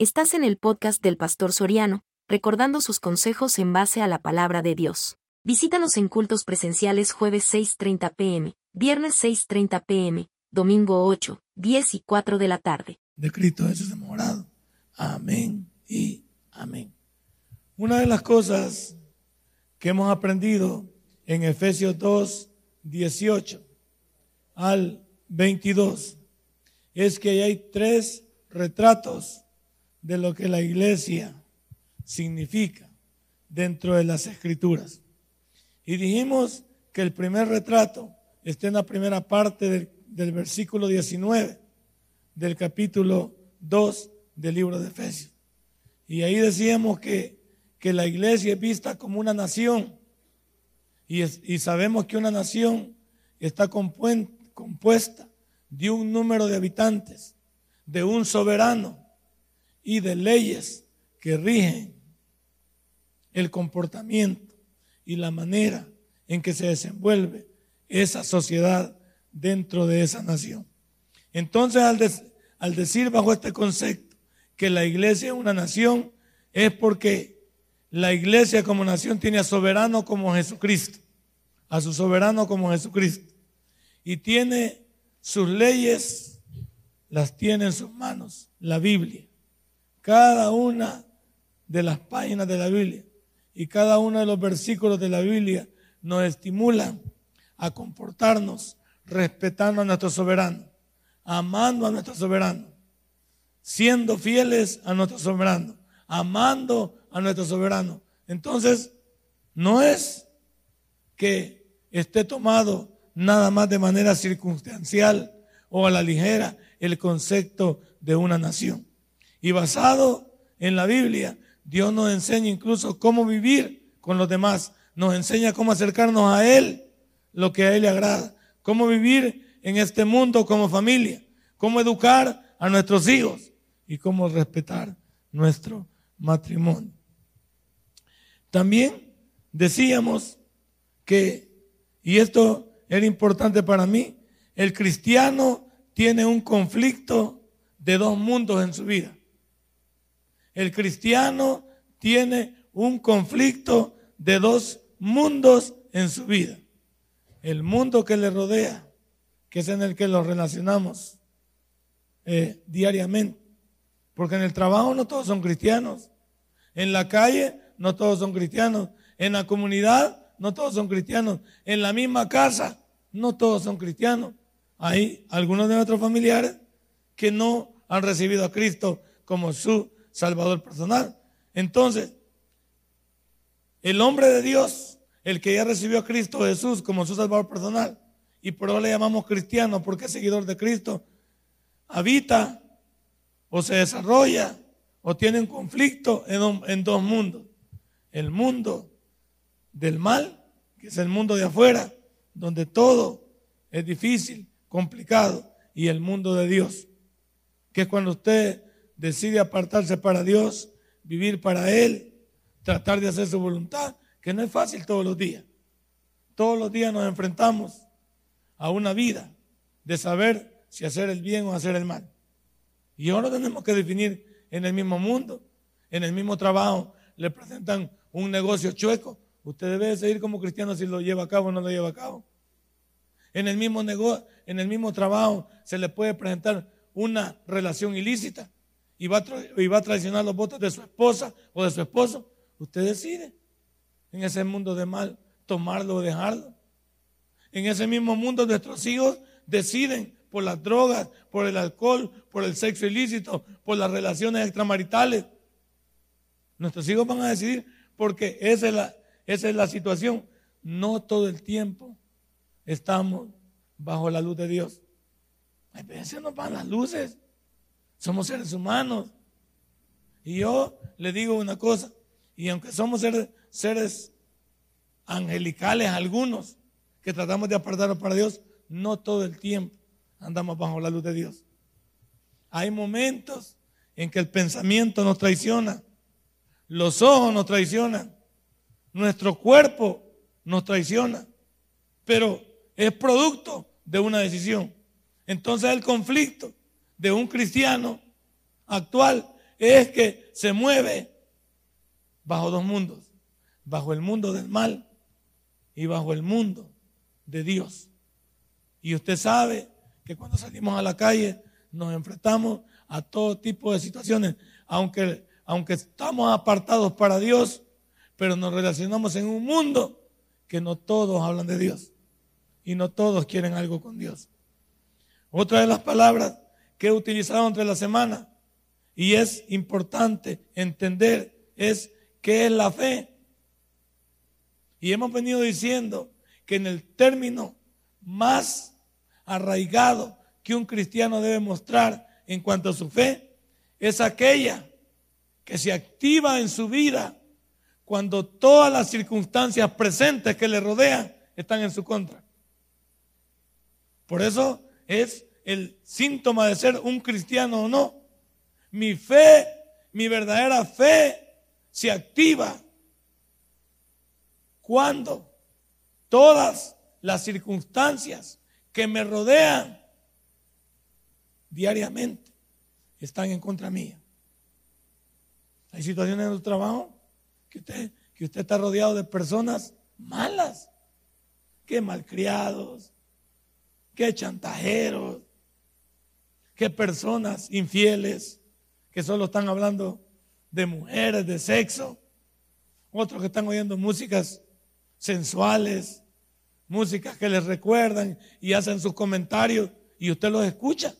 Estás en el podcast del Pastor Soriano, recordando sus consejos en base a la palabra de Dios. Visítanos en cultos presenciales jueves 6.30 pm, viernes 6.30 pm, domingo 8, 10 y 4 de la tarde. De Cristo Jesús demorado. Amén y amén. Una de las cosas que hemos aprendido en Efesios 2, 18 al 22 es que hay tres retratos de lo que la iglesia significa dentro de las escrituras. Y dijimos que el primer retrato está en la primera parte del, del versículo 19 del capítulo 2 del libro de Efesios. Y ahí decíamos que, que la iglesia es vista como una nación. Y, es, y sabemos que una nación está compuesta de un número de habitantes, de un soberano y de leyes que rigen el comportamiento y la manera en que se desenvuelve esa sociedad dentro de esa nación. Entonces, al, decir bajo este concepto que la iglesia es una nación, es porque la iglesia como nación tiene a soberano como Jesucristo, a su soberano como Jesucristo, y tiene sus leyes, las tiene en sus manos, la Biblia cada una de las páginas de la Biblia y cada uno de los versículos de la Biblia nos estimulan a comportarnos respetando a nuestro soberano, amando a nuestro soberano, siendo fieles a nuestro soberano, amando a nuestro soberano. Entonces, no es que esté tomado nada más de manera circunstancial o a la ligera el concepto de una nación. Y basado en la Biblia, Dios nos enseña incluso cómo vivir con los demás. Nos enseña cómo acercarnos a Él, lo que a Él le agrada. Cómo vivir en este mundo como familia. Cómo educar a nuestros hijos y cómo respetar nuestro matrimonio. También decíamos que, y esto era importante para mí, el cristiano tiene un conflicto de dos mundos en su vida. El cristiano tiene un conflicto de dos mundos en su vida. El mundo que le rodea, que es en el que lo relacionamos eh, diariamente. Porque en el trabajo no todos son cristianos. En la calle no todos son cristianos. En la comunidad no todos son cristianos. En la misma casa no todos son cristianos. Hay algunos de nuestros familiares que no han recibido a Cristo como su Salvador personal. Entonces, el hombre de Dios, el que ya recibió a Cristo Jesús como su Salvador personal, y por eso le llamamos cristiano porque es seguidor de Cristo, habita o se desarrolla o tiene un conflicto en, en dos mundos. El mundo del mal, que es el mundo de afuera, donde todo es difícil, complicado, y el mundo de Dios, que es cuando usted decide apartarse para Dios, vivir para Él, tratar de hacer su voluntad, que no es fácil todos los días. Todos los días nos enfrentamos a una vida de saber si hacer el bien o hacer el mal. Y ahora tenemos que definir en el mismo mundo, en el mismo trabajo, le presentan un negocio chueco. Usted debe seguir como cristiano si lo lleva a cabo o no lo lleva a cabo. En el mismo negocio, en el mismo trabajo se le puede presentar una relación ilícita y va, a, traicionar los votos de su esposa o de su esposo, usted decide en ese mundo de mal tomarlo o dejarlo. En ese mismo mundo nuestros hijos deciden por las drogas, por el alcohol, por el sexo ilícito, por las relaciones extramaritales. Nuestros hijos van a decidir porque esa es la, esa es la situación. No todo el tiempo estamos bajo la luz de Dios. A veces nos van las luces. Somos seres humanos. Y yo le digo una cosa, y aunque somos seres, seres angelicales algunos, que tratamos de apartarnos para Dios, no todo el tiempo andamos bajo la luz de Dios. Hay momentos en que el pensamiento nos traiciona, los ojos nos traicionan, nuestro cuerpo nos traiciona, pero es producto de una decisión. Entonces el conflicto de un cristiano actual es que se mueve bajo dos mundos, bajo el mundo del mal y bajo el mundo de Dios. Y usted sabe que cuando salimos a la calle nos enfrentamos a todo tipo de situaciones, aunque, aunque estamos apartados para Dios, pero nos relacionamos en un mundo que no todos hablan de Dios y no todos quieren algo con Dios. Otra de las palabras que he utilizado entre la semana y es importante entender es qué es la fe. Y hemos venido diciendo que en el término más arraigado que un cristiano debe mostrar en cuanto a su fe es aquella que se activa en su vida cuando todas las circunstancias presentes que le rodean están en su contra. Por eso es el síntoma de ser un cristiano o no. Mi fe, mi verdadera fe se activa cuando todas las circunstancias que me rodean diariamente están en contra mía. Hay situaciones en el trabajo que usted, que usted está rodeado de personas malas, que malcriados, que chantajeros, que personas infieles, que solo están hablando de mujeres, de sexo, otros que están oyendo músicas sensuales, músicas que les recuerdan y hacen sus comentarios y usted los escucha.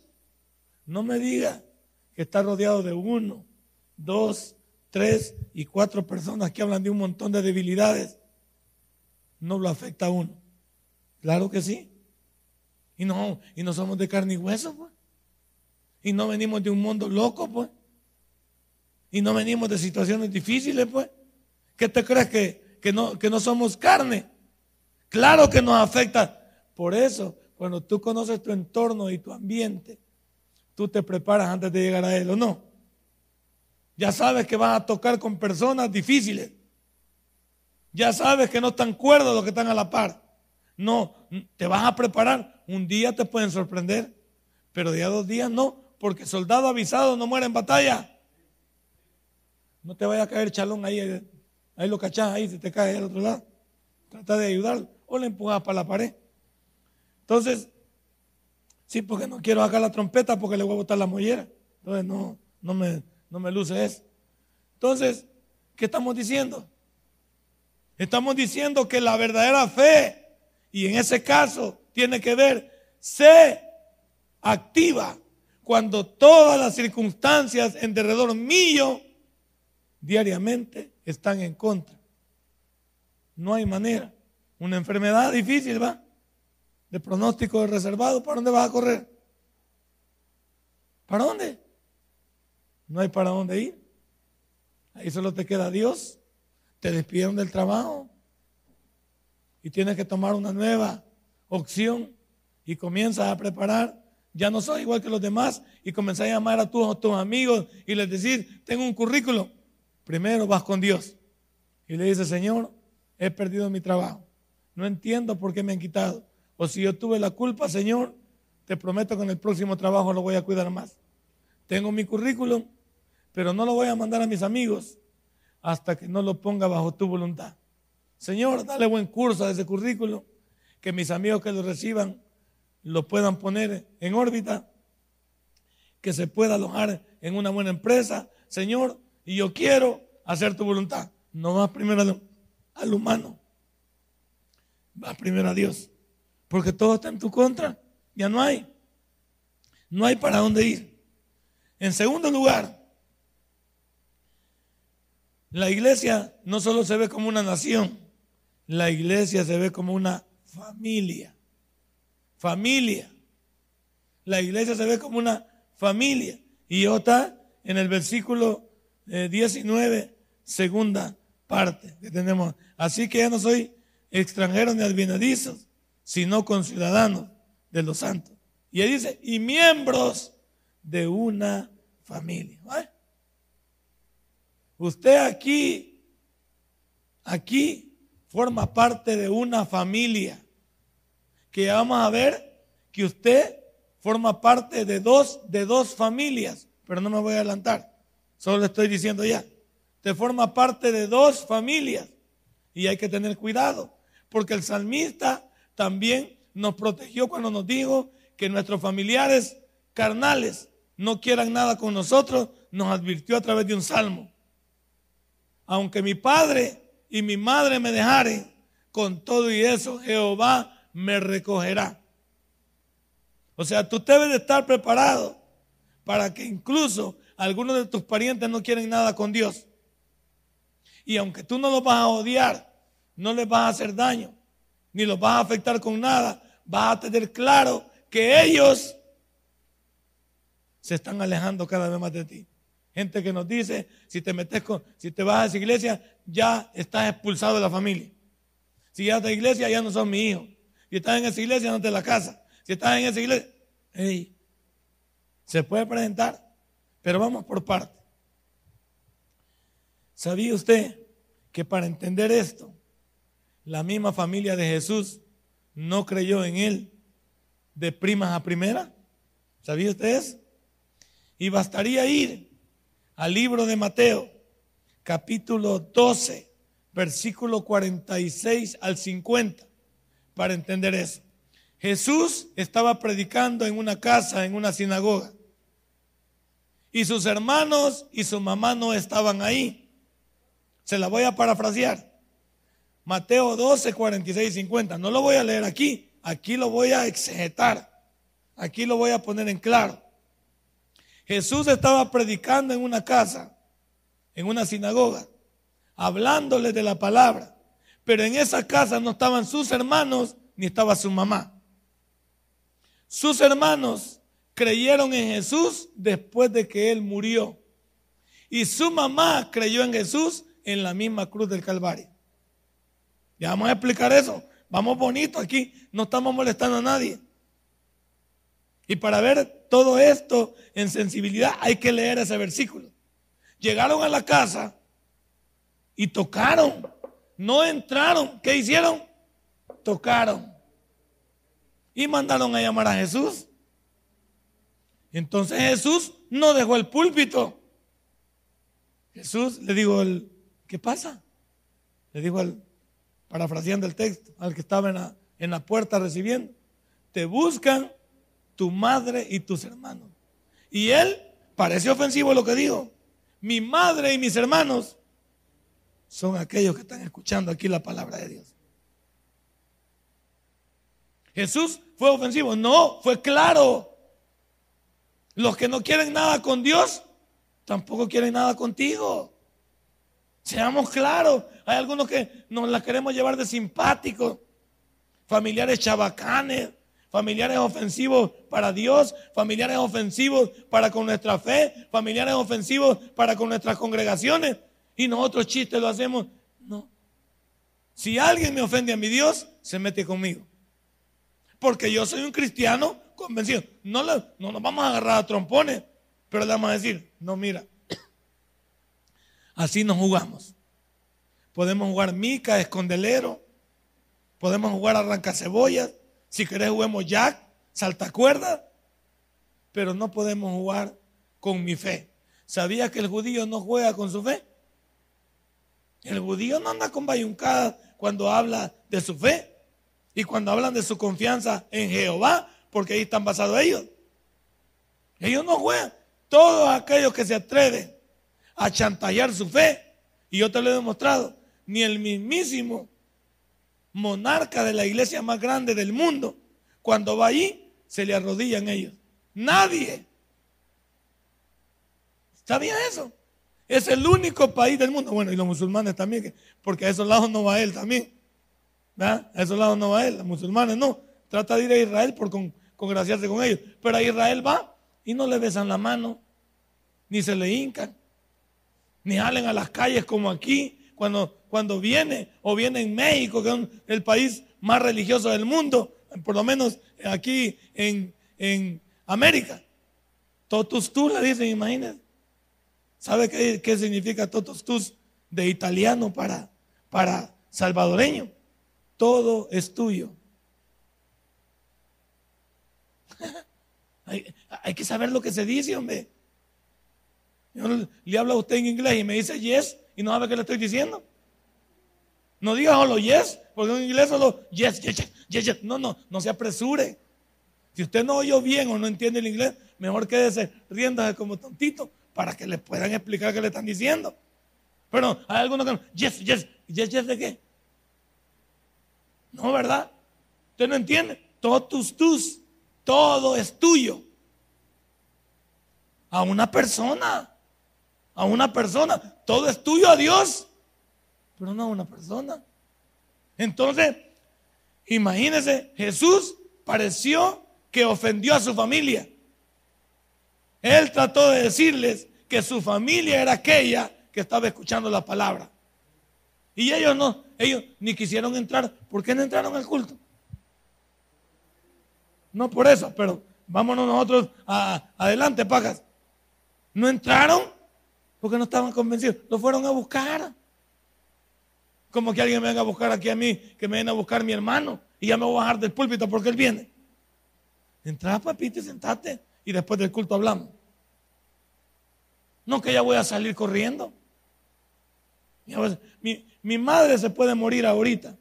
No me diga que está rodeado de uno, dos, tres y cuatro personas que hablan de un montón de debilidades. No lo afecta a uno. Claro que sí. Y no, y no somos de carne y hueso, pues. Y no venimos de un mundo loco, pues. Y no venimos de situaciones difíciles, pues. ¿Qué te crees que, que, no, que no somos carne? Claro que nos afecta. Por eso, cuando tú conoces tu entorno y tu ambiente, tú te preparas antes de llegar a él, ¿o no? Ya sabes que vas a tocar con personas difíciles. Ya sabes que no están cuerdos los que están a la par. No, te vas a preparar. Un día te pueden sorprender, pero día dos días no, porque soldado avisado no muere en batalla. No te vaya a caer chalón ahí, ahí lo cachás, ahí se te cae al otro lado. Trata de ayudarlo o le empujas para la pared. Entonces, sí, porque no quiero sacar la trompeta porque le voy a botar la mollera. Entonces, no, no, me, no me luce eso. Entonces, ¿qué estamos diciendo? Estamos diciendo que la verdadera fe, y en ese caso tiene que ver, se activa cuando todas las circunstancias en derredor mío diariamente están en contra. No hay manera. Una enfermedad difícil, ¿va? De pronóstico reservado, ¿para dónde vas a correr? ¿Para dónde? No hay para dónde ir. Ahí solo te queda Dios. Te despidieron del trabajo y tienes que tomar una nueva opción y comienzas a preparar ya no soy igual que los demás y comenzar a llamar a tus, amigos y les decir, tengo un currículum. Primero vas con Dios y le dices, Señor, he perdido mi trabajo. No entiendo por qué me han quitado. O si yo tuve la culpa, Señor, te prometo que en el próximo trabajo lo voy a cuidar más. Tengo mi currículum, pero no lo voy a mandar a mis amigos hasta que no lo ponga bajo tu voluntad. Señor, dale buen curso a ese currículum, que mis amigos que lo reciban lo puedan poner en órbita, que se pueda alojar en una buena empresa. Señor, y yo quiero hacer tu voluntad. No vas primero al, humano, vas primero a Dios. Porque todo está en tu contra. Ya no hay. No hay para dónde ir. En segundo lugar, la iglesia no solo se ve como una nación, la iglesia se ve como una familia familia. La iglesia se ve como una familia. Y está en el versículo 19, eh, segunda parte que tenemos. Así que ya no soy extranjero ni advenedizos, sino conciudadanos de los santos. Y ahí dice, y miembros de una familia. Usted aquí, aquí forma parte de una familia que vamos a ver que usted forma parte de dos, de dos familias, pero no me voy a adelantar. Solo le estoy diciendo ya. Te forma parte de dos familias y hay que tener cuidado, porque el salmista también nos protegió cuando nos dijo que nuestros familiares carnales no quieran nada con nosotros, nos advirtió a través de un salmo. Aunque mi padre y mi madre me dejaren, con todo y eso Jehová me recogerá. O sea, tú debes de estar preparado para que incluso algunos de tus parientes no quieren nada con Dios. Y aunque tú no los vas a odiar, no les vas a hacer daño, ni los vas a afectar con nada, vas a tener claro que ellos se están alejando cada vez más de ti. Gente que nos dice, si te metes con, si te vas a esa iglesia, ya estás expulsado de la familia. Si ya a iglesia, ya no son mi hijo. Si estás en esa iglesia, no te la casa. Si estás en esa iglesia, hey, se puede presentar, pero vamos por parte. ¿Sabía usted que para entender esto, la misma familia de Jesús no creyó en él de primas a primera? ¿Sabía usted eso? Y bastaría ir al libro de Mateo, capítulo 12, versículo 46 al 50, para entender eso. Jesús estaba predicando en una casa, en una sinagoga. Y sus hermanos y su mamá no estaban ahí. Se la voy a parafrasear. Mateo 12, 46 y 50. No lo voy a leer aquí. Aquí lo voy a exegetar. Aquí lo voy a poner en claro. Jesús estaba predicando en una casa, en una sinagoga, hablándole de la palabra. Pero en esa casa no estaban sus hermanos ni estaba su mamá. Sus hermanos creyeron en Jesús después de que Él murió. Y su mamá creyó en Jesús en la misma cruz del Calvario. Ya vamos a explicar eso. Vamos bonito aquí. No estamos molestando a nadie. Y para ver todo esto en sensibilidad hay que leer ese versículo. Llegaron a la casa y tocaron. No entraron. ¿Qué hicieron? Tocaron. Y mandaron a llamar a Jesús. Entonces Jesús no dejó el púlpito. Jesús le dijo, ¿qué pasa? Le dijo, al, parafraseando el texto, al que estaba en la, en la puerta recibiendo, te buscan tu madre y tus hermanos. Y él, parece ofensivo lo que dijo, mi madre y mis hermanos son aquellos que están escuchando aquí la palabra de Dios. Jesús fue ofensivo, no, fue claro. Los que no quieren nada con Dios, tampoco quieren nada contigo. Seamos claros, hay algunos que nos las queremos llevar de simpáticos, familiares chabacanes, familiares ofensivos para Dios, familiares ofensivos para con nuestra fe, familiares ofensivos para con nuestras congregaciones. Y nosotros chistes lo hacemos. No. Si alguien me ofende a mi Dios, se mete conmigo. Porque yo soy un cristiano convencido. No, no nos vamos a agarrar a trompones, pero le vamos a decir, no, mira, así nos jugamos. Podemos jugar mica, escondelero, podemos jugar arranca cebollas, si querés juguemos jack, salta cuerda, pero no podemos jugar con mi fe. ¿Sabía que el judío no juega con su fe? El judío no anda con bayuncadas cuando habla de su fe y cuando hablan de su confianza en Jehová, porque ahí están basados ellos. Ellos no juegan. Todos aquellos que se atreven a chantajear su fe, y yo te lo he demostrado, ni el mismísimo monarca de la iglesia más grande del mundo, cuando va allí, se le arrodillan ellos. Nadie. ¿Sabía eso? Es el único país del mundo. Bueno, y los musulmanes también, porque a esos lados no va él también. A esos lados no va él, los musulmanes no. Trata de ir a Israel por congraciarse con ellos. Pero a Israel va y no le besan la mano, ni se le hincan, ni salen a las calles como aquí, cuando cuando viene o viene en México, que es el país más religioso del mundo, por lo menos aquí en, América. Totus tus le dicen, imagínense. ¿Sabe qué, qué, significa totus tus de italiano para, para salvadoreño? Todo es tuyo. hay, hay que saber lo que se dice, hombre. Yo le hablo a usted en inglés y me dice yes y no sabe qué le estoy diciendo. No diga solo yes, porque en inglés solo yes, yes, yes, yes, No, no, no se apresure. Si usted no oyó bien o no entiende el inglés, mejor quédese riéndose como tontito para que le puedan explicar qué le están diciendo. Pero hay algunos que no, yes, yes, yes, yes de qué? No, ¿verdad? Usted no entiende. Todos tus tus, todo es tuyo. A una persona, a una persona, todo es tuyo a Dios, pero no a una persona. Entonces, imagínense, Jesús pareció que ofendió a su familia. Él trató de decirles que su familia era aquella que estaba escuchando la palabra. Y ellos no, ellos ni quisieron entrar. ¿Por qué no entraron al culto? No por eso, pero vámonos nosotros adelante, pagas. No entraron porque no estaban convencidos. Lo fueron a buscar. Como que alguien me venga a buscar aquí a mí, que me venga a buscar mi hermano y ya me voy a bajar del púlpito porque él viene. Entra, papito, y sentate y después del culto hablamos. No que ya voy a salir corriendo. Mi, madre se puede morir ahorita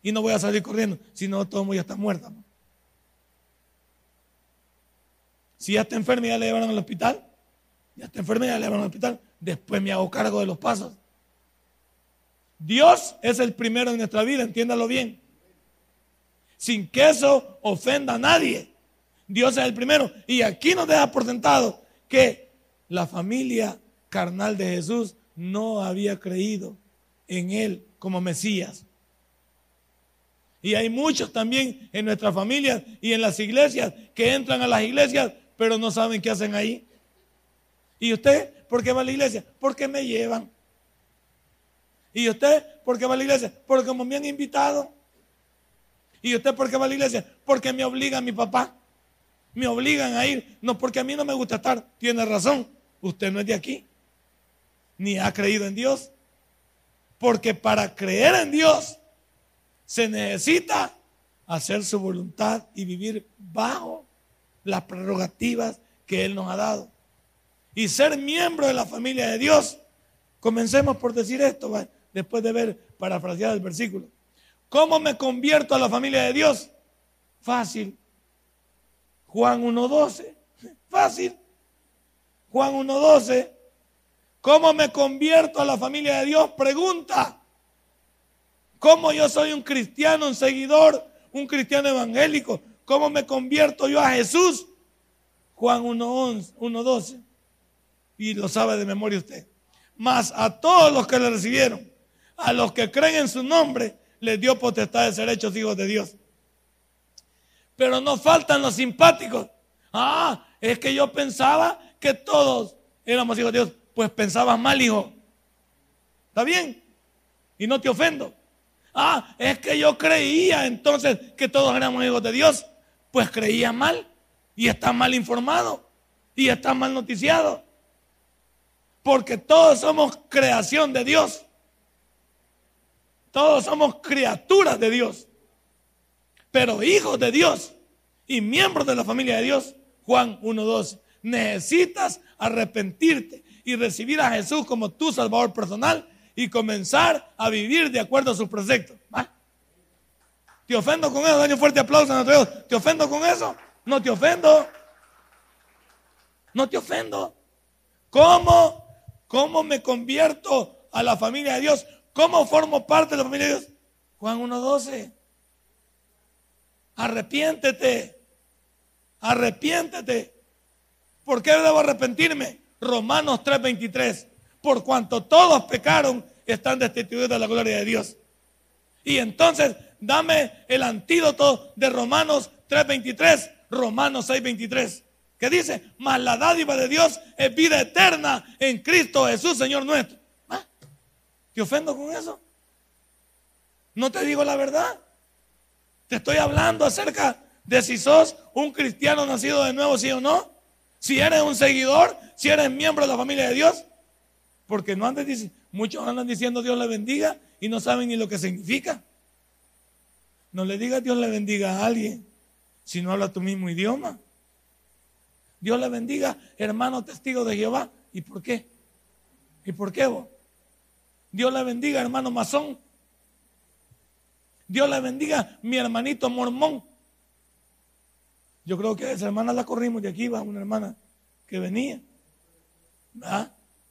y no voy a salir corriendo, si no, todo el mundo ya está muerta. Si ya está enferma ya le llevaron al hospital, ya está enferma ya le llevaron al hospital, después me hago cargo de los pasos. Dios es el primero en nuestra vida, entiéndalo bien. Sin que eso ofenda a nadie. Dios es el primero. Y aquí nos deja por sentado que la familia carnal de Jesús no había creído en Él como Mesías. Y hay muchos también en nuestras familias y en las iglesias que entran a las iglesias, pero no saben qué hacen ahí. ¿Y usted por qué va a la iglesia? Porque me llevan. ¿Y usted por qué va a la iglesia? Porque me han invitado. ¿Y usted por qué va a la iglesia? Porque me obliga mi papá. Me obligan a ir. No, porque a mí no me gusta estar. Tiene razón. Usted no es de aquí ni ha creído en Dios. Porque para creer en Dios se necesita hacer su voluntad y vivir bajo las prerrogativas que Él nos ha dado. Y ser miembro de la familia de Dios. Comencemos por decir esto, después de ver parafraseado el versículo. ¿Cómo me convierto a la familia de Dios? Fácil. Juan 1.12. Fácil. Juan 1.12 ¿Cómo me convierto a la familia de Dios? Pregunta. ¿Cómo yo soy un cristiano, un seguidor, un cristiano evangélico? ¿Cómo me convierto yo a Jesús? Juan 1.11, 1.12. Y lo sabe de memoria usted. Mas a todos los que le recibieron, a los que creen en su nombre, les dio potestad de ser hechos hijos de Dios. Pero no faltan los simpáticos. Ah, es que yo pensaba que todos éramos hijos de Dios pues pensabas mal, hijo. ¿Está bien? Y no te ofendo. Ah, es que yo creía entonces que todos éramos hijos de Dios. Pues creía mal y está mal informado y está mal noticiado. Porque todos somos creación de Dios. Todos somos criaturas de Dios. Pero hijos de Dios y miembros de la familia de Dios. Juan 1.12. Necesitas arrepentirte y recibir a Jesús como tu Salvador personal y comenzar a vivir de acuerdo a sus preceptos. ¿Te ofendo con eso? Daño fuerte aplauso a nuestro Dios. ¿Te ofendo con eso? No te ofendo. No te ofendo. ¿Cómo? ¿Cómo me convierto a la familia de Dios? ¿Cómo formo parte de la familia de Dios? Juan 1.12. Arrepiéntete. Arrepiéntete. ¿Por qué debo arrepentirme? Romanos 3:23. Por cuanto todos pecaron, están destituidos de la gloria de Dios. Y entonces, dame el antídoto de Romanos 3:23, Romanos 6:23. Que dice, mas la dádiva de Dios es vida eterna en Cristo Jesús, Señor nuestro. ¿Ah? ¿Te ofendo con eso? ¿No te digo la verdad? Te estoy hablando acerca de si sos un cristiano nacido de nuevo, sí o no. Si eres un seguidor, si eres miembro de la familia de Dios. Porque no muchos andan diciendo Dios le bendiga y no saben ni lo que significa. No le digas Dios le bendiga a alguien si no habla tu mismo idioma. Dios le bendiga, hermano testigo de Jehová. ¿Y por qué? ¿Y por qué vos? Dios le bendiga, hermano masón. Dios le bendiga, mi hermanito mormón. Yo creo que esa hermana la corrimos de aquí, va una hermana que venía.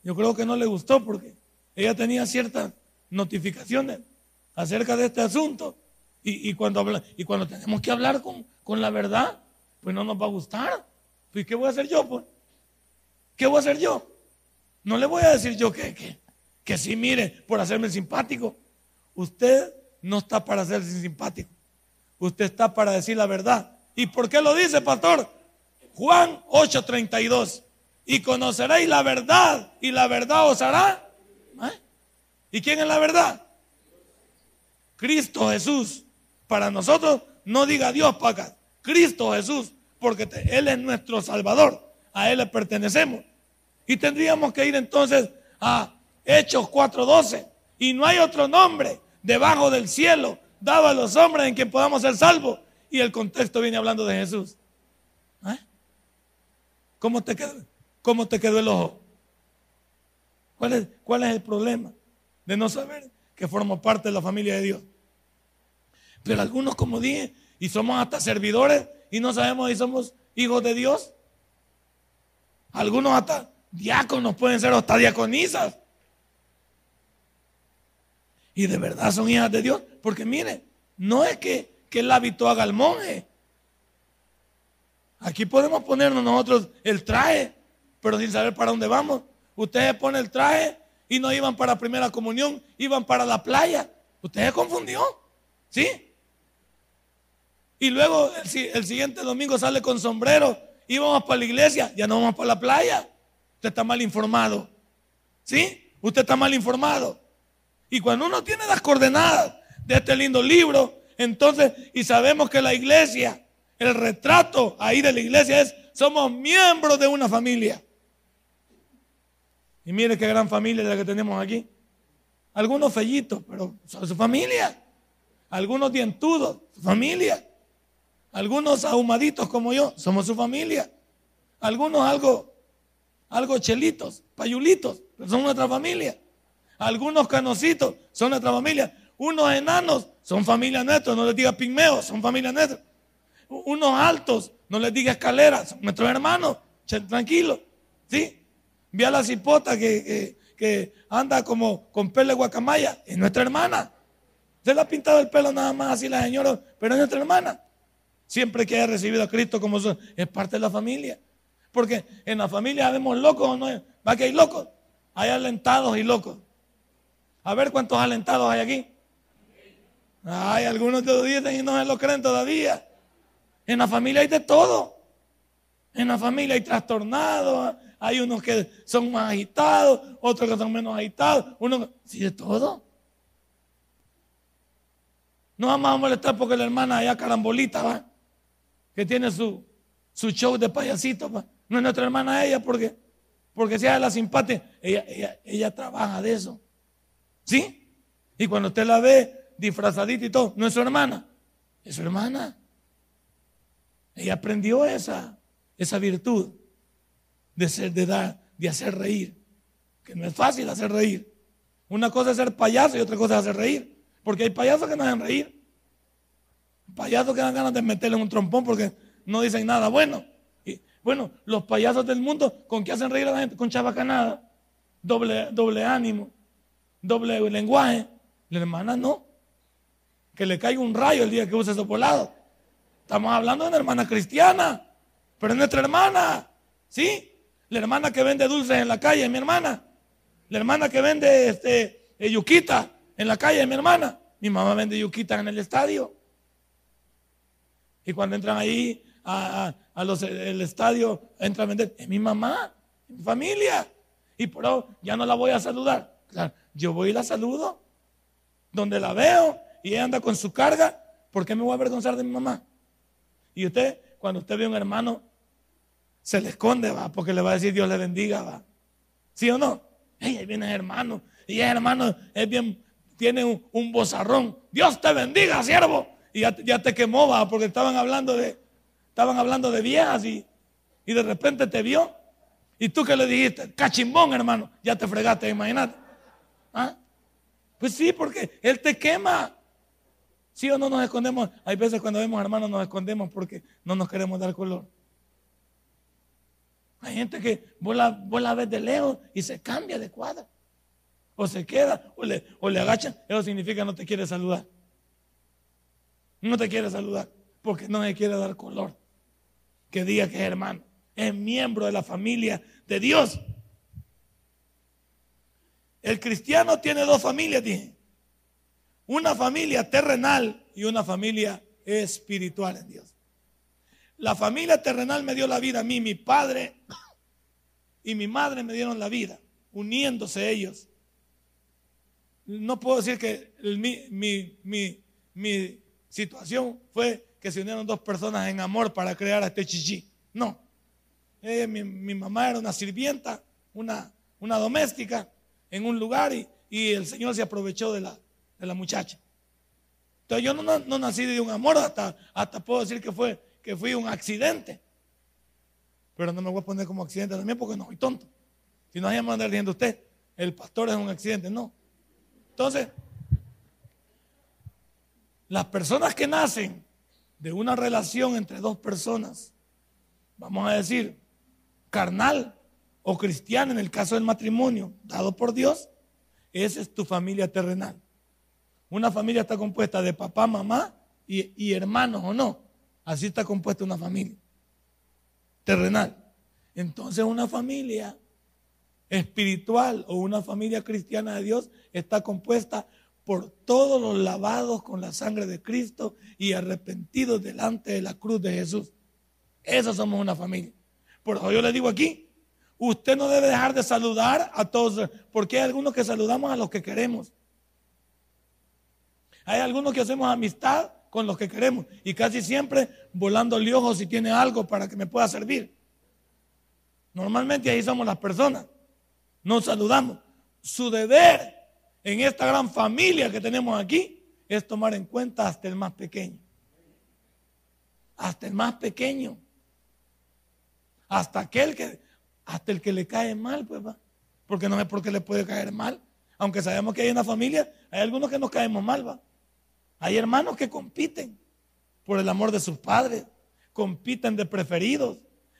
Yo creo que no le gustó porque ella tenía ciertas notificaciones acerca de este asunto. Y, cuando, habla, y cuando tenemos que hablar con, con, la verdad, pues no nos va a gustar. Pues, ¿qué voy a hacer yo? Pues? ¿Qué voy a hacer yo? No le voy a decir yo que, que, que sí, mire, por hacerme simpático. Usted no está para hacerse simpático. Usted está para decir la verdad. ¿Y por qué lo dice, pastor? Juan 8:32. Y conoceréis la verdad y la verdad os hará. ¿Eh? ¿Y quién es la verdad? Cristo Jesús. Para nosotros, no diga Dios acá. Cristo Jesús, porque Él es nuestro Salvador. A Él le pertenecemos. Y tendríamos que ir entonces a Hechos 4:12. Y no hay otro nombre debajo del cielo dado a los hombres en quien podamos ser salvos. Y el contexto viene hablando de Jesús. ¿Eh? ¿Cómo, te quedó, ¿Cómo te quedó el ojo? ¿Cuál es, ¿Cuál es el problema de no saber que formamos parte de la familia de Dios? Pero algunos, como dije, y somos hasta servidores y no sabemos si somos hijos de Dios. Algunos hasta diáconos pueden ser hasta diaconisas. Y de verdad son hijas de Dios. Porque mire, no es que, el hábito haga al monje. Aquí podemos ponernos nosotros el traje, pero sin saber para dónde vamos. Ustedes ponen el traje y no iban para primera comunión, iban para la playa. Usted se confundió. ¿Sí? Y luego el, siguiente domingo sale con sombrero. Íbamos para la iglesia, ya no vamos para la playa. Usted está mal informado. ¿Sí? Usted está mal informado. Y cuando uno tiene las coordenadas de este lindo libro, entonces, y sabemos que la iglesia, el retrato ahí de la iglesia es, somos miembros de una familia. Y mire qué gran familia la que tenemos aquí. Algunos fellitos, pero son su familia. Algunos dientudos, su familia. Algunos ahumaditos como yo, somos su familia. Algunos algo, algo chelitos, payulitos, son nuestra familia. Algunos canositos son nuestra familia. Unos enanos son familia nuestra, no les diga pigmeos, son familia nuestra. Unos altos, no les diga escaleras, son nuestros hermanos, tranquilo. ¿Sí? Vi a la cipota que, que, anda como con pelo de guacamaya, es nuestra hermana. Se le ha pintado el pelo nada más así la señora, pero es nuestra hermana. Siempre que haya recibido a Cristo como su, es parte de la familia. Porque en la familia vemos locos o no. Va que hay locos. Hay alentados y locos. A ver cuántos alentados hay aquí. Hay algunos que lo dicen y no se lo creen todavía. En la familia hay de todo. En la familia hay trastornados, hay unos que son más agitados, otros que son menos agitados, uno sí de todo. No vamos a molestar porque la hermana allá carambolita va que tiene su, su show de payasito. No es nuestra hermana ella porque, porque sea la simpática, ella, ella, ella trabaja de eso. ¿Sí? Y cuando usted la ve disfrazadita y todo, no es su hermana, es su hermana. Ella aprendió esa, esa virtud de ser, de dar, de hacer reír. Que no es fácil hacer reír. Una cosa es ser payaso y otra cosa es hacer reír. Porque hay payasos que no hacen reír. Payasos que dan ganas de meterle un trompón porque no dicen nada bueno. Y, bueno, los payasos del mundo, ¿con qué hacen reír a la gente? Con chabacanada, doble, doble ánimo, doble lenguaje. La hermana no. Que le caiga un rayo el día que use volado. Estamos hablando de una hermana cristiana, pero es nuestra hermana. ¿Sí? La hermana que vende dulces en la calle es mi hermana. La hermana que vende este, eh, yuquita en la calle es mi hermana. Mi mamá vende yuquita en el estadio. Y cuando entran ahí a, el estadio, entran a vender, es mi mamá, mi familia. Y por eso ya no la voy a saludar. Yo voy y la saludo. Donde la veo y ella anda con su carga, ¿por qué me voy a avergonzar de mi mamá? Y usted, cuando usted ve a un hermano, se le esconde, va, porque le va a decir Dios le bendiga, va. ¿Sí o no? ahí viene hermano. Y ese hermano es bien, tiene un, un bozarrón. Dios te bendiga, siervo y ya, te quemó, va, porque estaban hablando de, estaban hablando de viejas y, y de repente te vio. Y tú que le dijiste, cachimbón, hermano, ya te fregaste, imagínate. ¿Ah? Pues sí, porque Él te quema. ¿Sí o no nos escondemos? Hay veces cuando vemos hermanos nos escondemos porque no nos queremos dar color. Hay gente que vos la, vos de lejos y se cambia de cuadra. O se queda, o le, o le agachan. Eso significa no te quiere saludar. No te quiere saludar porque no se quiere dar color. Que diga que es hermano. Es miembro de la familia de Dios. El cristiano tiene dos familias, dije. Una familia terrenal y una familia espiritual en Dios. La familia terrenal me dio la vida a mí, mi padre y mi madre me dieron la vida, uniéndose ellos. No puedo decir que mi, situación fue que se unieron dos personas en amor para crear a este chichi. No. Eh, mi, mamá era una sirvienta, una, una doméstica en un lugar y, el Señor se aprovechó de la, de la muchacha. Entonces yo no, nací de un amor, hasta, hasta puedo decir que, fue, que fui un accidente. Pero no me voy a poner como accidente también porque no soy tonto. Si no, hay a andar diciendo usted, el pastor es un accidente. No. Entonces, las personas que nacen de una relación entre dos personas, vamos a decir, carnal o cristiana en el caso del matrimonio dado por Dios, esa es tu familia terrenal. Una familia está compuesta de papá, mamá y, hermanos o no. Así está compuesta una familia terrenal. Entonces una familia espiritual o una familia cristiana de Dios está compuesta por todos los lavados con la sangre de Cristo y arrepentidos delante de la cruz de Jesús. Esa somos una familia. Por eso yo le digo aquí, usted no debe dejar de saludar a todos, porque hay algunos que saludamos a los que queremos. Hay algunos que hacemos amistad con los que queremos y casi siempre volando el ojo si tiene algo para que me pueda servir. Normalmente ahí somos las personas. Nos saludamos. Su deber en esta gran familia que tenemos aquí es tomar en cuenta hasta el más pequeño. Hasta el más pequeño. Hasta aquel que, hasta el que le cae mal, pues va. Porque no es porque le puede caer mal. Aunque sabemos que hay una familia, hay algunos que nos caemos mal, va. Hay hermanos que compiten por el amor de sus padres, compiten de preferidos,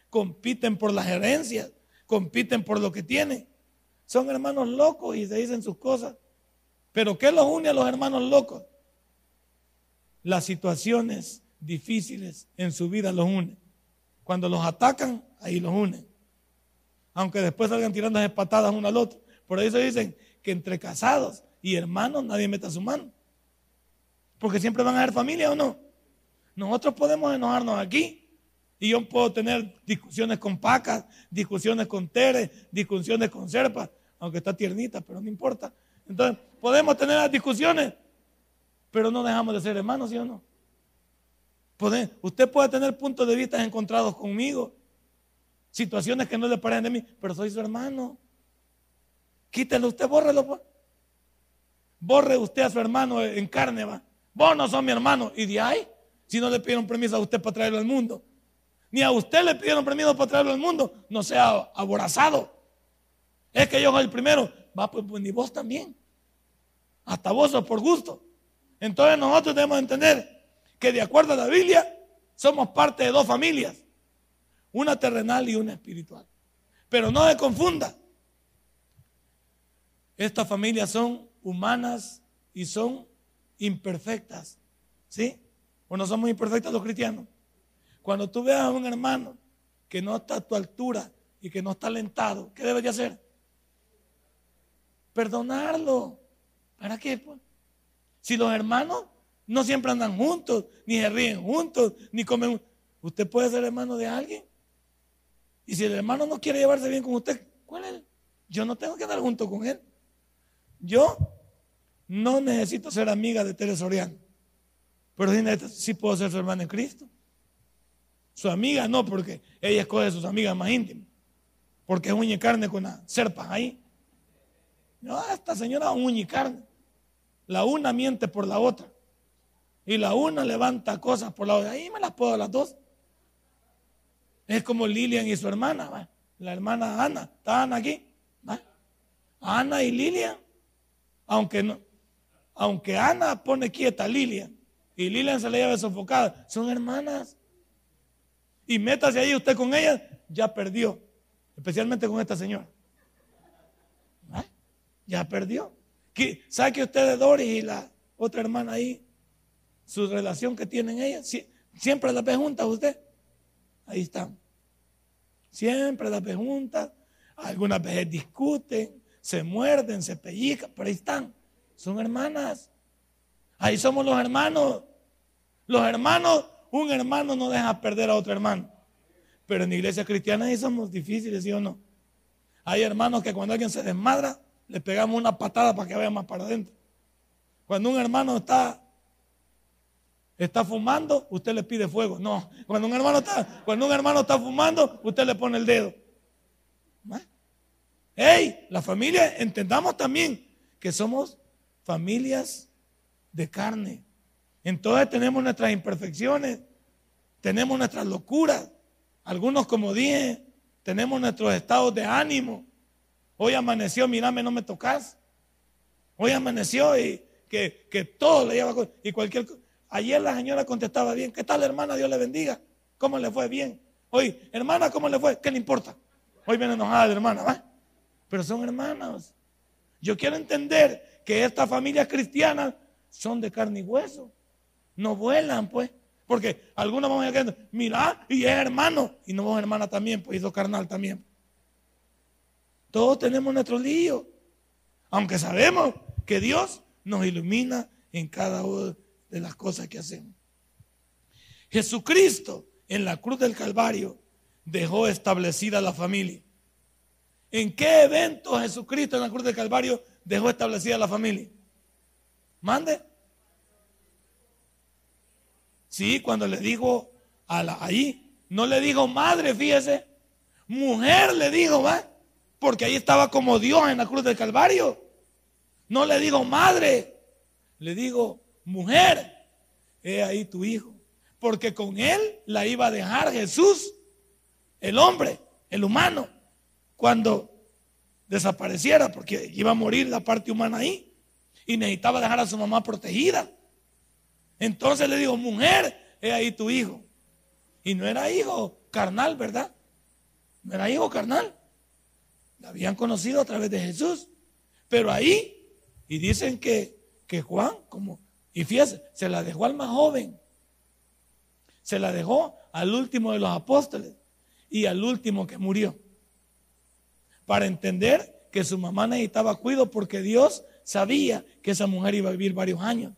compiten por las herencias, compiten por lo que tienen. Son hermanos locos y se dicen sus cosas. Pero ¿qué los une a los hermanos locos? Las situaciones difíciles en su vida los unen. Cuando los atacan, ahí los unen. Aunque después salgan tirando patadas uno al otro. Por eso dicen que entre casados y hermanos nadie meta su mano. Porque siempre van a haber familia o no. Nosotros podemos enojarnos aquí. Y yo puedo tener discusiones con pacas, discusiones con teres, discusiones con serpas, aunque está tiernita, pero no importa. Entonces, podemos tener las discusiones, pero no dejamos de ser hermanos, ¿sí o no? usted puede tener puntos de vista encontrados conmigo, situaciones que no le parecen de mí, pero soy su hermano. Quítelo usted, bórrelo. Pues. Borre usted a su hermano en carne, va. Vos no sos mi hermano. Y de ahí, si no le pidieron permiso a usted para traerlo al mundo, ni a usted le pidieron permiso para traerlo al mundo, no sea aborazado. Es que yo soy el primero. Va, pues, pues, ni vos también. Hasta vos sos por gusto. Entonces nosotros debemos entender que de acuerdo a la Biblia, somos parte de dos familias. Una terrenal y una espiritual. Pero no se confunda. Estas familias son humanas y son imperfectas. ¿Sí? ¿O no somos imperfectos los cristianos? Cuando tú veas a un hermano que no está a tu altura y que no está alentado, ¿qué debes de hacer? Perdonarlo. ¿Para qué? Pues? Si los hermanos no siempre andan juntos, ni se ríen juntos, ni comen. Usted puede ser hermano de alguien. Y si el hermano no quiere llevarse bien con usted, ¿cuál es? Yo no tengo que andar junto con él. Yo no necesito ser amiga de Teresa Soriano, pero sí, puedo ser su hermana en Cristo. Su amiga no, porque ella escoge a sus amigas más íntimas, porque y carne con las serpas ahí. No, esta señora y carne. La una miente por la otra. Y la una levanta cosas por la otra. Ahí me las puedo las dos. Es como Lilian y su hermana. la hermana Ana, ¿está Ana aquí? Ana y Lilian, aunque no, aunque Ana pone quieta a Lilian y Lilian se le lleva sofocada, son hermanas. Y métase ahí usted con ellas, ya perdió, especialmente con esta señora. Ya perdió. ¿Sabe que usted de Doris y la otra hermana ahí, su relación que tienen ellas, siempre las ve juntas usted? Ahí están. Siempre las ve juntas. Algunas veces discuten, se muerden, se pellizcan, pero ahí están. Son hermanas. Ahí somos los hermanos. Los hermanos, un hermano no deja perder a otro hermano. Pero en iglesia cristiana ahí somos difíciles, ¿sí o no? Hay hermanos que cuando alguien se desmadra, le pegamos una patada para que vaya más para adentro. Cuando un hermano está, está fumando, usted le pide fuego. No, cuando un hermano está, cuando un hermano está fumando, usted le pone el dedo. Hey, la familia, entendamos también que somos familias de carne. Entonces tenemos nuestras imperfecciones, tenemos nuestras locuras. Algunos, como dije, tenemos nuestros estados de ánimo. Hoy amaneció, mirame, no me tocas. Hoy amaneció y que, que todo le lleva y cualquier Ayer la señora contestaba bien. ¿Qué tal, hermana? Dios le bendiga. ¿Cómo le fue? Bien. Hoy, hermana, ¿cómo le fue? ¿Qué le importa? Hoy viene enojada la hermana, ¿va? Pero son hermanas. Yo quiero entender que estas familias cristianas son de carne y hueso. No vuelan, pues. Porque algunos van a decir, mira, y es hermano. Y no vos hermana también, pues, hizo carnal también. Todos tenemos nuestro lío. Aunque sabemos que Dios nos ilumina en cada una de las cosas que hacemos. Jesucristo en la cruz del Calvario dejó establecida la familia. ¿En qué evento Jesucristo en la cruz del Calvario dejó establecida la familia? Mande. Sí, cuando le dijo a la, ahí, no le dijo madre, fíjese, mujer le dijo, va porque ahí estaba como Dios en la cruz del Calvario. No le digo madre, le digo mujer, he ahí tu hijo. Porque con él la iba a dejar Jesús, el hombre, el humano, cuando desapareciera, porque iba a morir la parte humana ahí. Y necesitaba dejar a su mamá protegida. Entonces le digo, mujer, he ahí tu hijo. Y no era hijo carnal, ¿verdad? No era hijo carnal. La habían conocido a través de Jesús. Pero ahí, y dicen que, que Juan, como, y fíjese, se la dejó al más joven. Se la dejó al último de los apóstoles y al último que murió. Para entender que su mamá necesitaba cuidado porque Dios sabía que esa mujer iba a vivir varios años.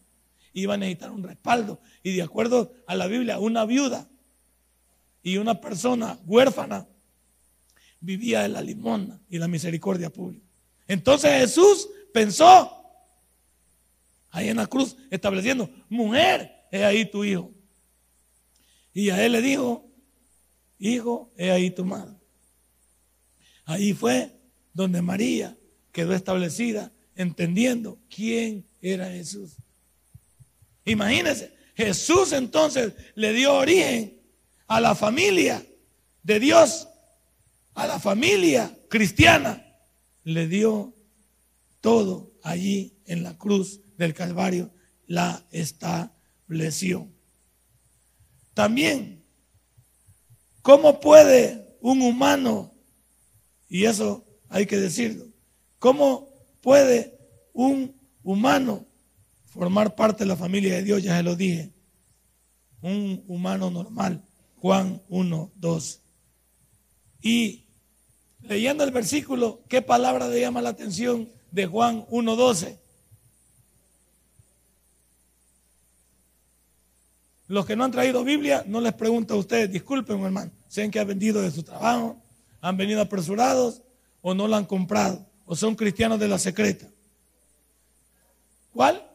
Iba a necesitar un respaldo. Y de acuerdo a la Biblia, una viuda y una persona huérfana vivía de la limona y la misericordia pública. Entonces Jesús pensó ahí en la cruz, estableciendo, mujer, es ahí tu hijo. Y a él le dijo, hijo, es ahí tu madre. Ahí fue donde María quedó establecida, entendiendo quién era Jesús. Imagínense, Jesús entonces le dio origen a la familia de Dios a la familia cristiana, le dio todo allí en la cruz del Calvario, la estableció. También, ¿cómo puede un humano, y eso hay que decirlo, cómo puede un humano formar parte de la familia de Dios? Ya se lo dije, un humano normal, Juan 1, 2. Y leyendo el versículo, ¿qué palabra le llama la atención de Juan 1.12? Los que no han traído Biblia, no les pregunto a ustedes, disculpen hermano, sean que han vendido de su trabajo, han venido apresurados o no la han comprado, o son cristianos de la secreta. ¿Cuál?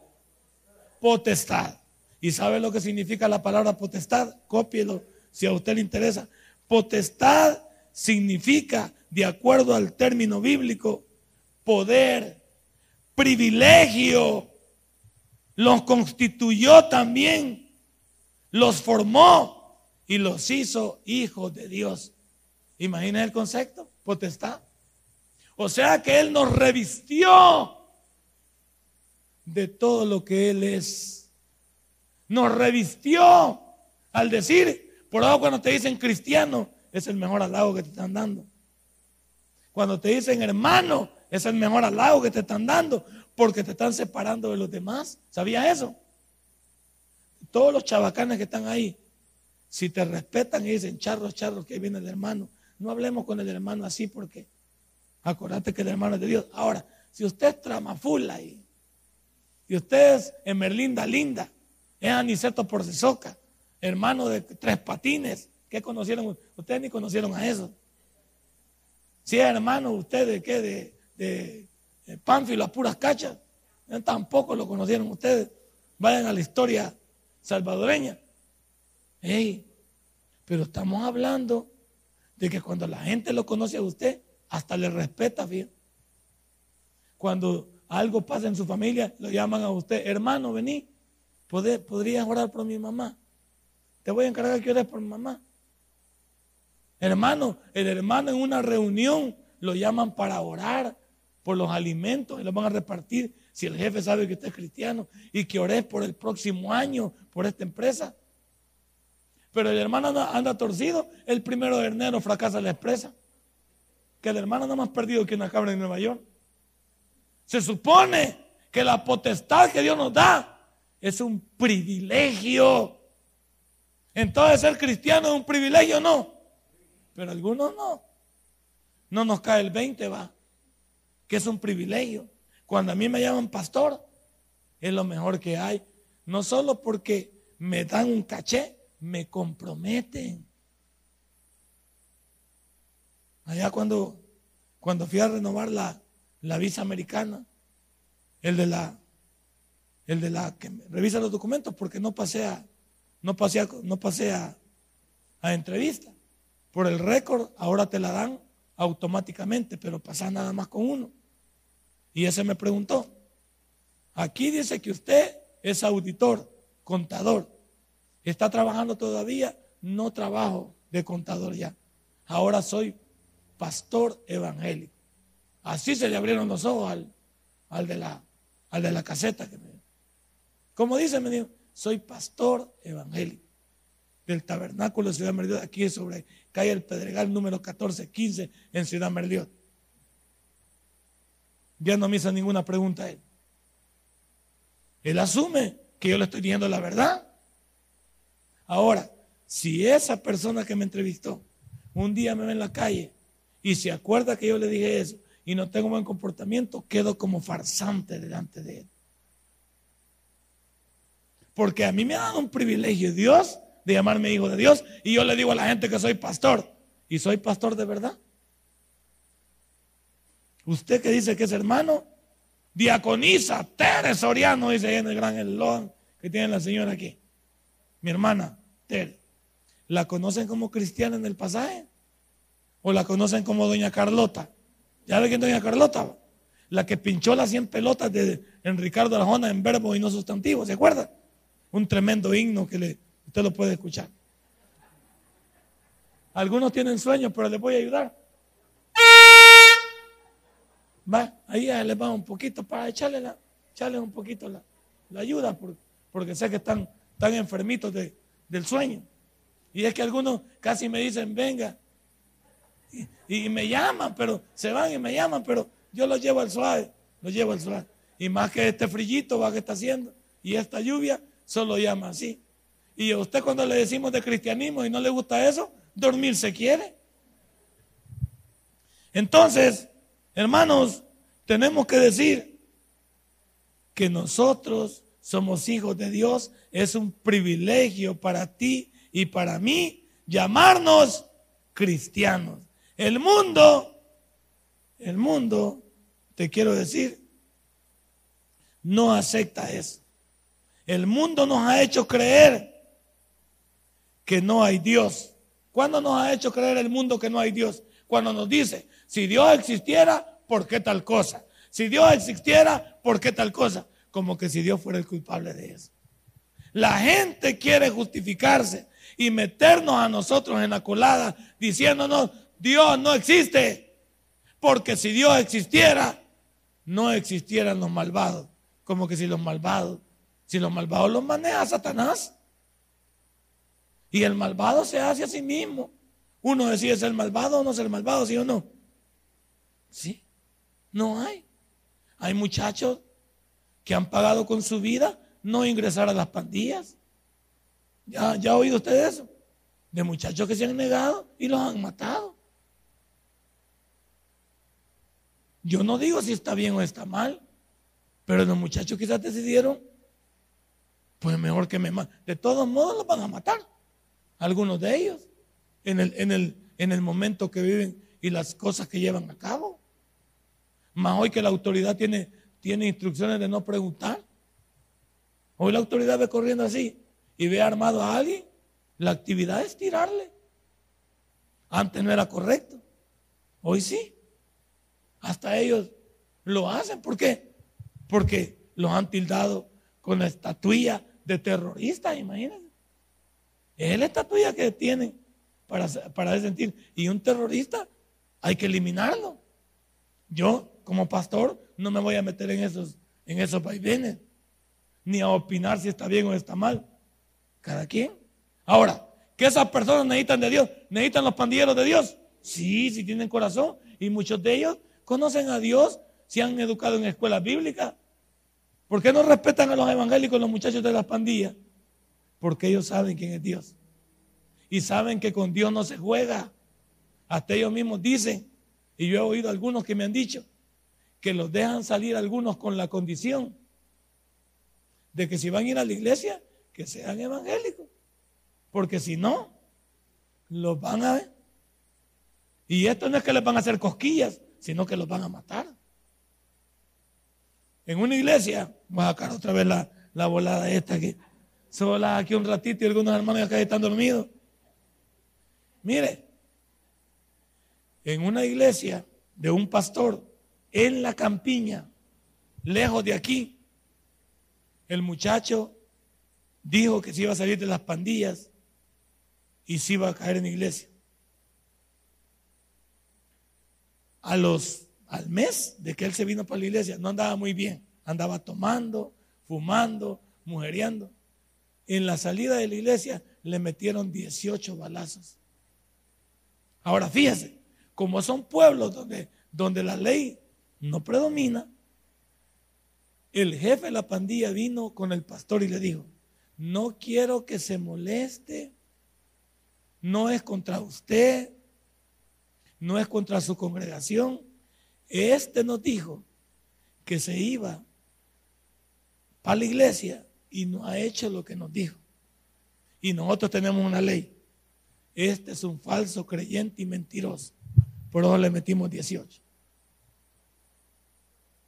Potestad. ¿Y sabe lo que significa la palabra potestad? Cópielo si a usted le interesa. Potestad significa, de acuerdo al término bíblico, poder, privilegio. Los constituyó también, los formó y los hizo hijos de Dios. Imagina el concepto, potestad. O sea que Él nos revistió de todo lo que Él es. Nos revistió al decir, por ahora cuando te dicen cristiano, es el mejor halago que te están dando. Cuando te dicen hermano, es el mejor halago que te están dando porque te están separando de los demás. ¿Sabía eso? Todos los chabacanes que están ahí, si te respetan y dicen charros, charros, que viene el hermano, no hablemos con el hermano así porque acordate que el hermano es de Dios. Ahora, si usted es tramafula y, y usted es Emerlinda Linda, es Aniceto Porcesoca, hermano de tres patines, ¿qué conocieron? Ustedes ni conocieron a eso. Si es hermano usted de qué, de, de, de Pánfilo a puras cachas, tampoco lo conocieron ustedes. Vayan a la historia salvadoreña. pero estamos hablando de que cuando la gente lo conoce a usted, hasta le respeta, fíjate. Cuando algo pasa en su familia, lo llaman a usted, hermano, vení, podrías orar por mi mamá. Te voy a encargar que ores por mi mamá. Hermano, el hermano en una reunión lo llaman para orar por los alimentos y los van a repartir si el jefe sabe que usted es cristiano y que ores por el próximo año por esta empresa. Pero el hermano anda, torcido, el primero de enero fracasa la empresa. Que el hermano no más perdido que una cabra en Nueva York. Se supone que la potestad que Dios nos da es un privilegio. Entonces ser cristiano es un privilegio, no. Pero algunos no. No nos cae el 20, va. Que es un privilegio. Cuando a mí me llaman pastor, es lo mejor que hay. No solo porque me dan un caché, me comprometen. Allá cuando, cuando fui a renovar la, la visa americana, el de la, el de la que revisa los documentos porque no pasé a, no pasé no pasé a, a entrevista. Por el récord, ahora te la dan automáticamente, pero pasa nada más con uno. Y ese me preguntó, aquí dice que usted es auditor, contador. ¿Está trabajando todavía? No trabajo de contador ya. Ahora soy pastor evangélico. Así se le abrieron los ojos al, al, de, la, al de la caseta. Que me, como dice, me dijo, soy pastor evangélico del tabernáculo de Ciudad Merliot, aquí sobre calle El Pedregal número 1415 en Ciudad Merliot. Ya no me hizo ninguna pregunta a él. Él asume que yo le estoy diciendo la verdad. Ahora, si esa persona que me entrevistó un día me ve en la calle y se acuerda que yo le dije eso y no tengo buen comportamiento, quedo como farsante delante de él. Porque a mí me ha dado un privilegio Dios de llamarme hijo de Dios y yo le digo a la gente que soy pastor y soy pastor de verdad. Usted que dice que es hermano, diaconisa, Tere Soriano, dice ahí en el gran elón que tiene la señora aquí mi hermana Tere, ¿la conocen como cristiana en el pasaje? ¿O la conocen como doña Carlota? ¿Ya ve quién es doña Carlota? La que pinchó las 100 pelotas de en Ricardo Arjona en verbo y no sustantivo, ¿se acuerda? Un tremendo himno que le, usted lo puede escuchar. Algunos tienen sueños, pero les voy a ayudar. Va, ahí les va un poquito para echarle, echarle un poquito la, ayuda, porque sé que están están enfermitos del sueño. Y es que algunos casi me dicen, venga, y, me llaman, pero se van y me llaman, pero yo los llevo al suave, los llevo al suave. Y más que este frillito va que está haciendo y esta lluvia, solo llama así. Y a usted cuando le decimos de cristianismo y no le gusta eso, dormir se quiere. Entonces, hermanos, tenemos que decir que nosotros somos hijos de Dios, es un privilegio para ti y para mí llamarnos cristianos. El mundo, el mundo, te quiero decir, no acepta eso. El mundo nos ha hecho creer que no hay Dios. ¿Cuándo nos ha hecho creer el mundo que no hay Dios? Cuando nos dice, si Dios existiera, ¿por qué tal cosa? Si Dios existiera, ¿por qué tal cosa? como que si Dios fuera el culpable de eso. La gente quiere justificarse y meternos a nosotros en la colada diciéndonos, Dios no existe. Porque si Dios existiera, no existieran los malvados. Como que si los malvados, si los malvados los maneja Satanás. Y el malvado se hace a sí mismo. Uno decide ser malvado o no ser malvado, ¿sí o no? Sí, no hay. Hay muchachos que han pagado con su vida no ingresar a las pandillas. ¿Ya, ya ha oído usted eso? De muchachos que se han negado y los han matado. Yo no digo si está bien o está mal, pero los muchachos quizás decidieron, pues mejor que me maten. De todos modos los van a matar, algunos de ellos, en el, en el, en el momento que viven y las cosas que llevan a cabo. Más hoy que la autoridad tiene, tiene instrucciones de no preguntar. Hoy la autoridad ve corriendo así y ve armado a alguien. La actividad es tirarle. Antes no era correcto. Hoy sí. Hasta ellos lo hacen. ¿Por qué? Porque los han tildado con la estatuilla de terroristas, imagínense. Es la estatuilla que tienen para, para sentir. Y un terrorista hay que eliminarlo. Yo como pastor no me voy a meter en esos, en esos vaivenes, ni a opinar si está bien o está mal. Cada quien. Ahora, ¿qué esas personas necesitan de Dios? ¿Necesitan los pandilleros de Dios? Sí, si tienen corazón. Y muchos de ellos conocen a Dios, se han educado en escuelas bíblicas. ¿Por qué no respetan a los evangélicos, los muchachos de las pandillas? Porque ellos saben quién es Dios. Y saben que con Dios no se juega. Hasta ellos mismos dicen, y yo he oído algunos que me han dicho, que los dejan salir algunos con la condición de que si van a ir a la iglesia, que sean evangélicos. Porque si no, los van a. Y esto no es que les van a hacer cosquillas, sino que los van a matar. En una iglesia, voy a sacar otra vez la, la volada esta que solo aquí un ratito y algunos hermanos acá están dormidos. Mire, en una iglesia de un pastor en la campiña, lejos de aquí, el muchacho dijo que se iba a salir de las pandillas y se iba a caer en la iglesia. A los, al mes de que él se vino para la iglesia, no andaba muy bien. Andaba tomando, fumando, mujereando. En la salida de la iglesia le metieron 18 balazos. Ahora fíjese, como son pueblos donde, donde la ley no predomina, el jefe de la pandilla vino con el pastor y le dijo, no quiero que se moleste, no es contra usted, no es contra su congregación. Este nos dijo que se iba para la iglesia y no ha hecho lo que nos dijo. Y nosotros tenemos una ley. Este es un falso creyente y mentiroso. Por eso le metimos 18.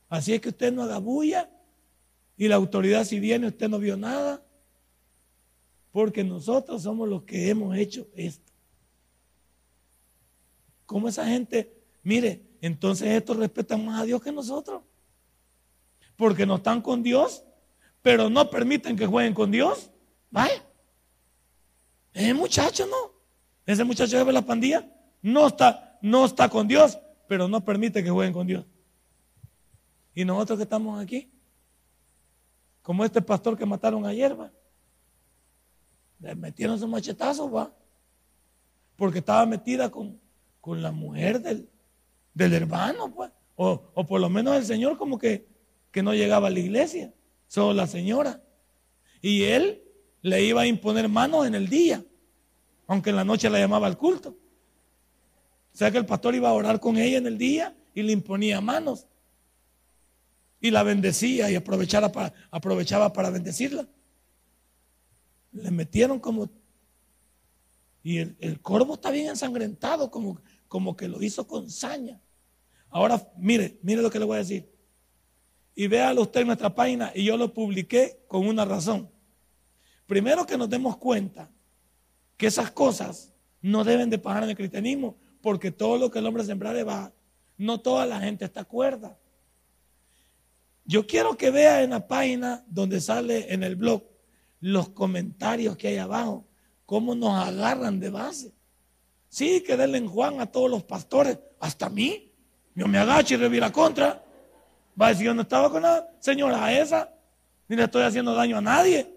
Así es que usted no haga bulla y la autoridad si viene usted no vio nada, porque nosotros somos los que hemos hecho esto. ¿Cómo esa gente, mire, entonces estos respetan más a Dios que nosotros? Porque no están con Dios, pero no permiten que jueguen con Dios. Vaya. Ese muchacho no. Ese muchacho de la pandilla no está, no está con Dios, pero no permite que jueguen con Dios. Y nosotros que estamos aquí, como este pastor que mataron ayer, va. Le metieron su machetazo, va. Porque estaba metida con, con la mujer del, del hermano, pues. O, o, por lo menos el señor como que, que no llegaba a la iglesia, solo la señora. Y él le iba a imponer manos en el día, aunque en la noche la llamaba al culto. O sea que el pastor iba a orar con ella en el día y le imponía manos y la bendecía y aprovechaba para, aprovechaba para bendecirla. Le metieron como... Y el, el, corvo está bien ensangrentado, como, como que lo hizo con saña. Ahora, mire, mire lo que le voy a decir. Y véalo usted en nuestra página y yo lo publiqué con una razón. Primero que nos demos cuenta que esas cosas no deben de pasar en el cristianismo, porque todo lo que el hombre sembrare va, no toda la gente está acuerda. Yo quiero que vea en la página donde sale en el blog los comentarios que hay abajo, cómo nos agarran de base. Sí, que denle en Juan a todos los pastores, hasta a mí. Yo me agacho y revira contra. Va a decir, yo no estaba con la señora esa, ni le estoy haciendo daño a nadie.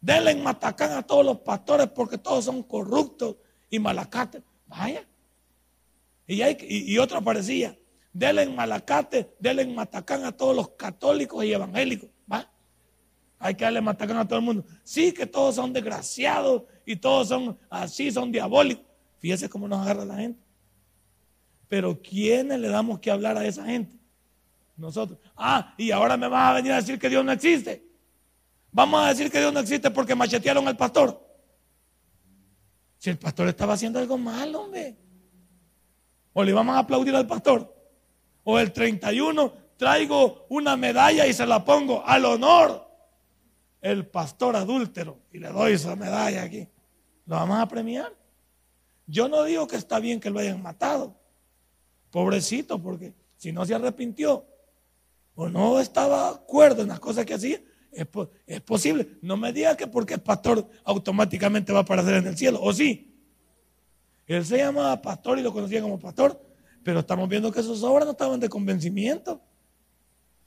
Denle en matacán a todos los pastores porque todos son corruptos y malacates. Vaya. Y, hay, y, otra parecía. Denle en malacate, denle en matacán a todos los católicos y evangélicos. ¿Va? Hay que darle matacán a todo el mundo. Sí, que todos son desgraciados y todos son así, son diabólicos. Fíjese cómo nos agarra la gente. Pero ¿quiénes le damos que hablar a esa gente? Nosotros. Ah, y ahora me vas a venir a decir que Dios no existe. Vamos a decir que Dios no existe porque machetearon al pastor. Si el pastor estaba haciendo algo malo, hombre. O le vamos a aplaudir al pastor. O el 31 traigo una medalla y se la pongo al honor. El pastor adúltero. Y le doy esa medalla aquí. ¿Lo vamos a premiar? Yo no digo que está bien que lo hayan matado. Pobrecito, porque si no se arrepintió o no estaba de acuerdo en las cosas que hacía, es, posible. No me diga que porque es pastor automáticamente va a aparecer en el cielo, ¿o sí? Él se llamaba pastor y lo conocía como pastor, pero estamos viendo que sus obras no estaban de convencimiento.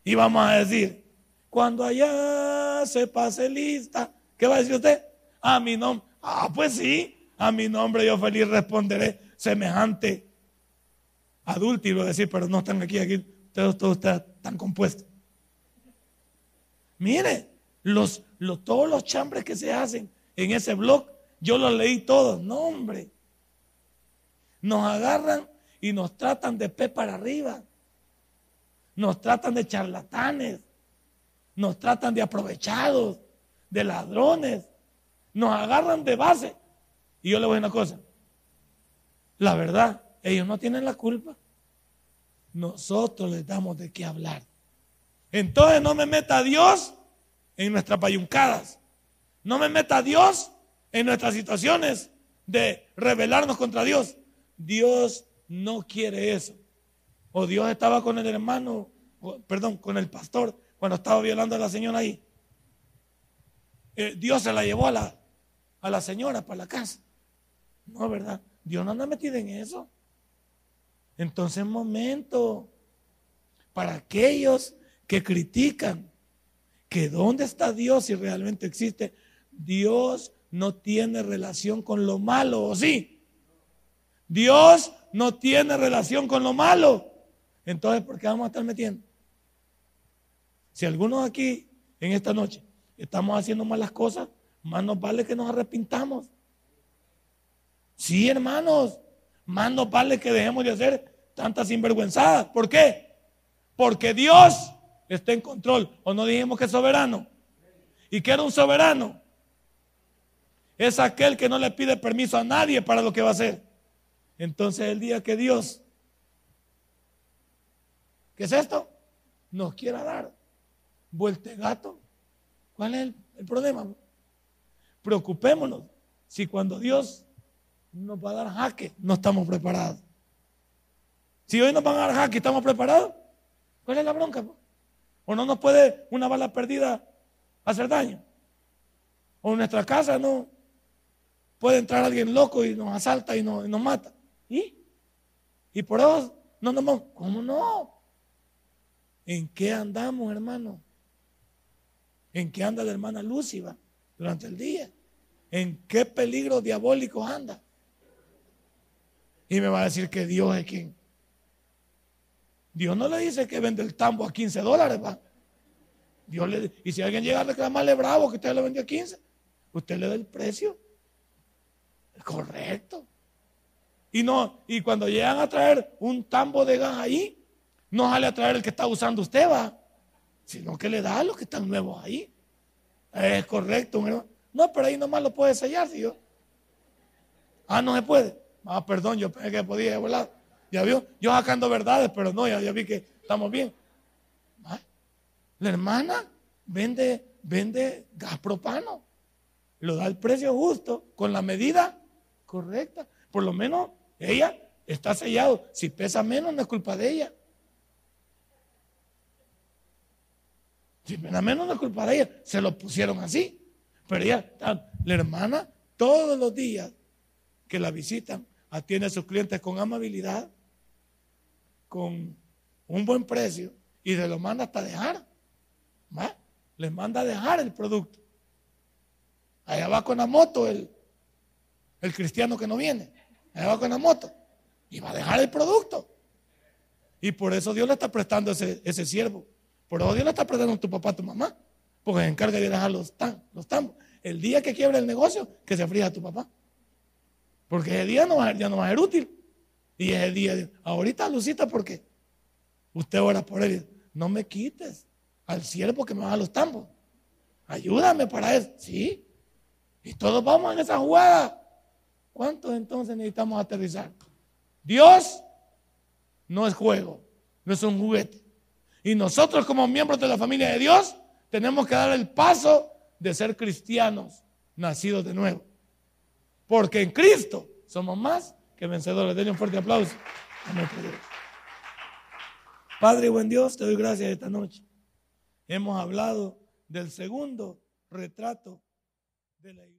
Y vamos a decir, cuando allá se pase lista, ¿qué va a decir usted? A mi nombre. Ah, pues sí, a mi nombre yo feliz responderé semejante lo decir, pero no están aquí, aquí todos, todos están compuestos. Mire, los, los, todos los chambres que se hacen en ese blog, yo los leí todos. No, hombre. Nos agarran y nos tratan de pe para arriba. Nos tratan de charlatanes. Nos tratan de aprovechados, de ladrones. Nos agarran de base. Y yo le voy a una cosa. La verdad, ellos no tienen la culpa. Nosotros les damos de qué hablar. Entonces no me meta Dios en nuestras payuncadas. No me meta Dios en nuestras situaciones de rebelarnos contra Dios. Dios no quiere eso. O Dios estaba con el hermano, perdón, con el pastor cuando estaba violando a la señora ahí. Eh, Dios se la llevó a la, a la señora para la casa. No, ¿verdad? Dios no anda metido en eso. Entonces, momento, para aquellos que critican que dónde está Dios si realmente existe, Dios no tiene relación con lo malo, ¿o sí? Dios no tiene relación con lo malo. Entonces, ¿por qué vamos a estar metiendo? Si algunos aquí en esta noche estamos haciendo malas cosas, más nos vale que nos arrepintamos. Sí, hermanos, más nos vale que dejemos de hacer tantas sinvergüenzadas. ¿Por qué? Porque Dios está en control. ¿O no dijimos que es soberano? ¿Y que era un soberano? Es aquel que no le pide permiso a nadie para lo que va a hacer. Entonces el día que Dios, ¿qué es esto? Nos quiera dar vuelte gato. ¿Cuál es el, problema? Preocupémonos si cuando Dios nos va a dar jaque, no estamos preparados. Si hoy nos van a dar jaque, ¿estamos preparados? ¿Cuál es la bronca? ¿O no nos puede una bala perdida hacer daño? ¿O en nuestra casa no puede entrar alguien loco y nos asalta y nos, mata? ¿Y? ¿Y por eso no nos vamos? ¿Cómo no? ¿En qué andamos, hermano? ¿En qué anda la hermana Lúciba durante el día? ¿En qué peligro diabólico anda? Y me va a decir que Dios es quien. Dios no le dice que vende el tambo a 15 dólares, va. Dios le, y si alguien llega a reclamarle bravo que usted le vendió a 15, usted le da el precio. Correcto. Y no, y cuando llegan a traer un tambo de gas ahí, no sale a traer el que está usando usted, va, sino que le da a los que están nuevos ahí. Es correcto, hermano. No, pero ahí nomás lo puede sellar, si yo. Ah, no se puede. Ah, perdón, yo pensé que podía volar. ¿Ya vio? Yo sacando verdades, pero no, ya, vi que estamos bien. Ah, la hermana vende, vende gas propano. Lo da el precio justo, con la medida correcta. Por lo menos ella está sellado. Si pesa menos, no es culpa de ella. Si pesa menos, no es culpa de ella. Se lo pusieron así. Pero ella, la hermana, todos los días que la visitan, atiende a sus clientes con amabilidad, con un buen precio y se lo manda hasta dejar. Les manda a dejar el producto. Allá va con la moto el, el cristiano que no viene. Va con la moto. Y va a dejar el producto. Y por eso Dios le está prestando ese, ese siervo. Por eso Dios le está prestando a tu papá, a tu mamá. Porque se encarga de dejar los, los tambos. El día que quiebra el negocio, que se fría a tu papá. Porque ese día no va, ya no va a ser útil. Y ese día, ahorita Lucita, porque usted ora por él. No me quites al siervo que me va a los tambos. Ayúdame para eso. Sí. Y todos vamos en esa jugada. ¿Cuántos entonces necesitamos aterrizar? Dios no es juego, no es un juguete. Y nosotros como miembros de la familia de Dios tenemos que dar el paso de ser cristianos nacidos de nuevo. Porque en Cristo somos más que vencedores. Denle un fuerte aplauso a nuestro Dios. Padre, buen Dios, te doy gracias esta noche. Hemos hablado del segundo retrato de la iglesia.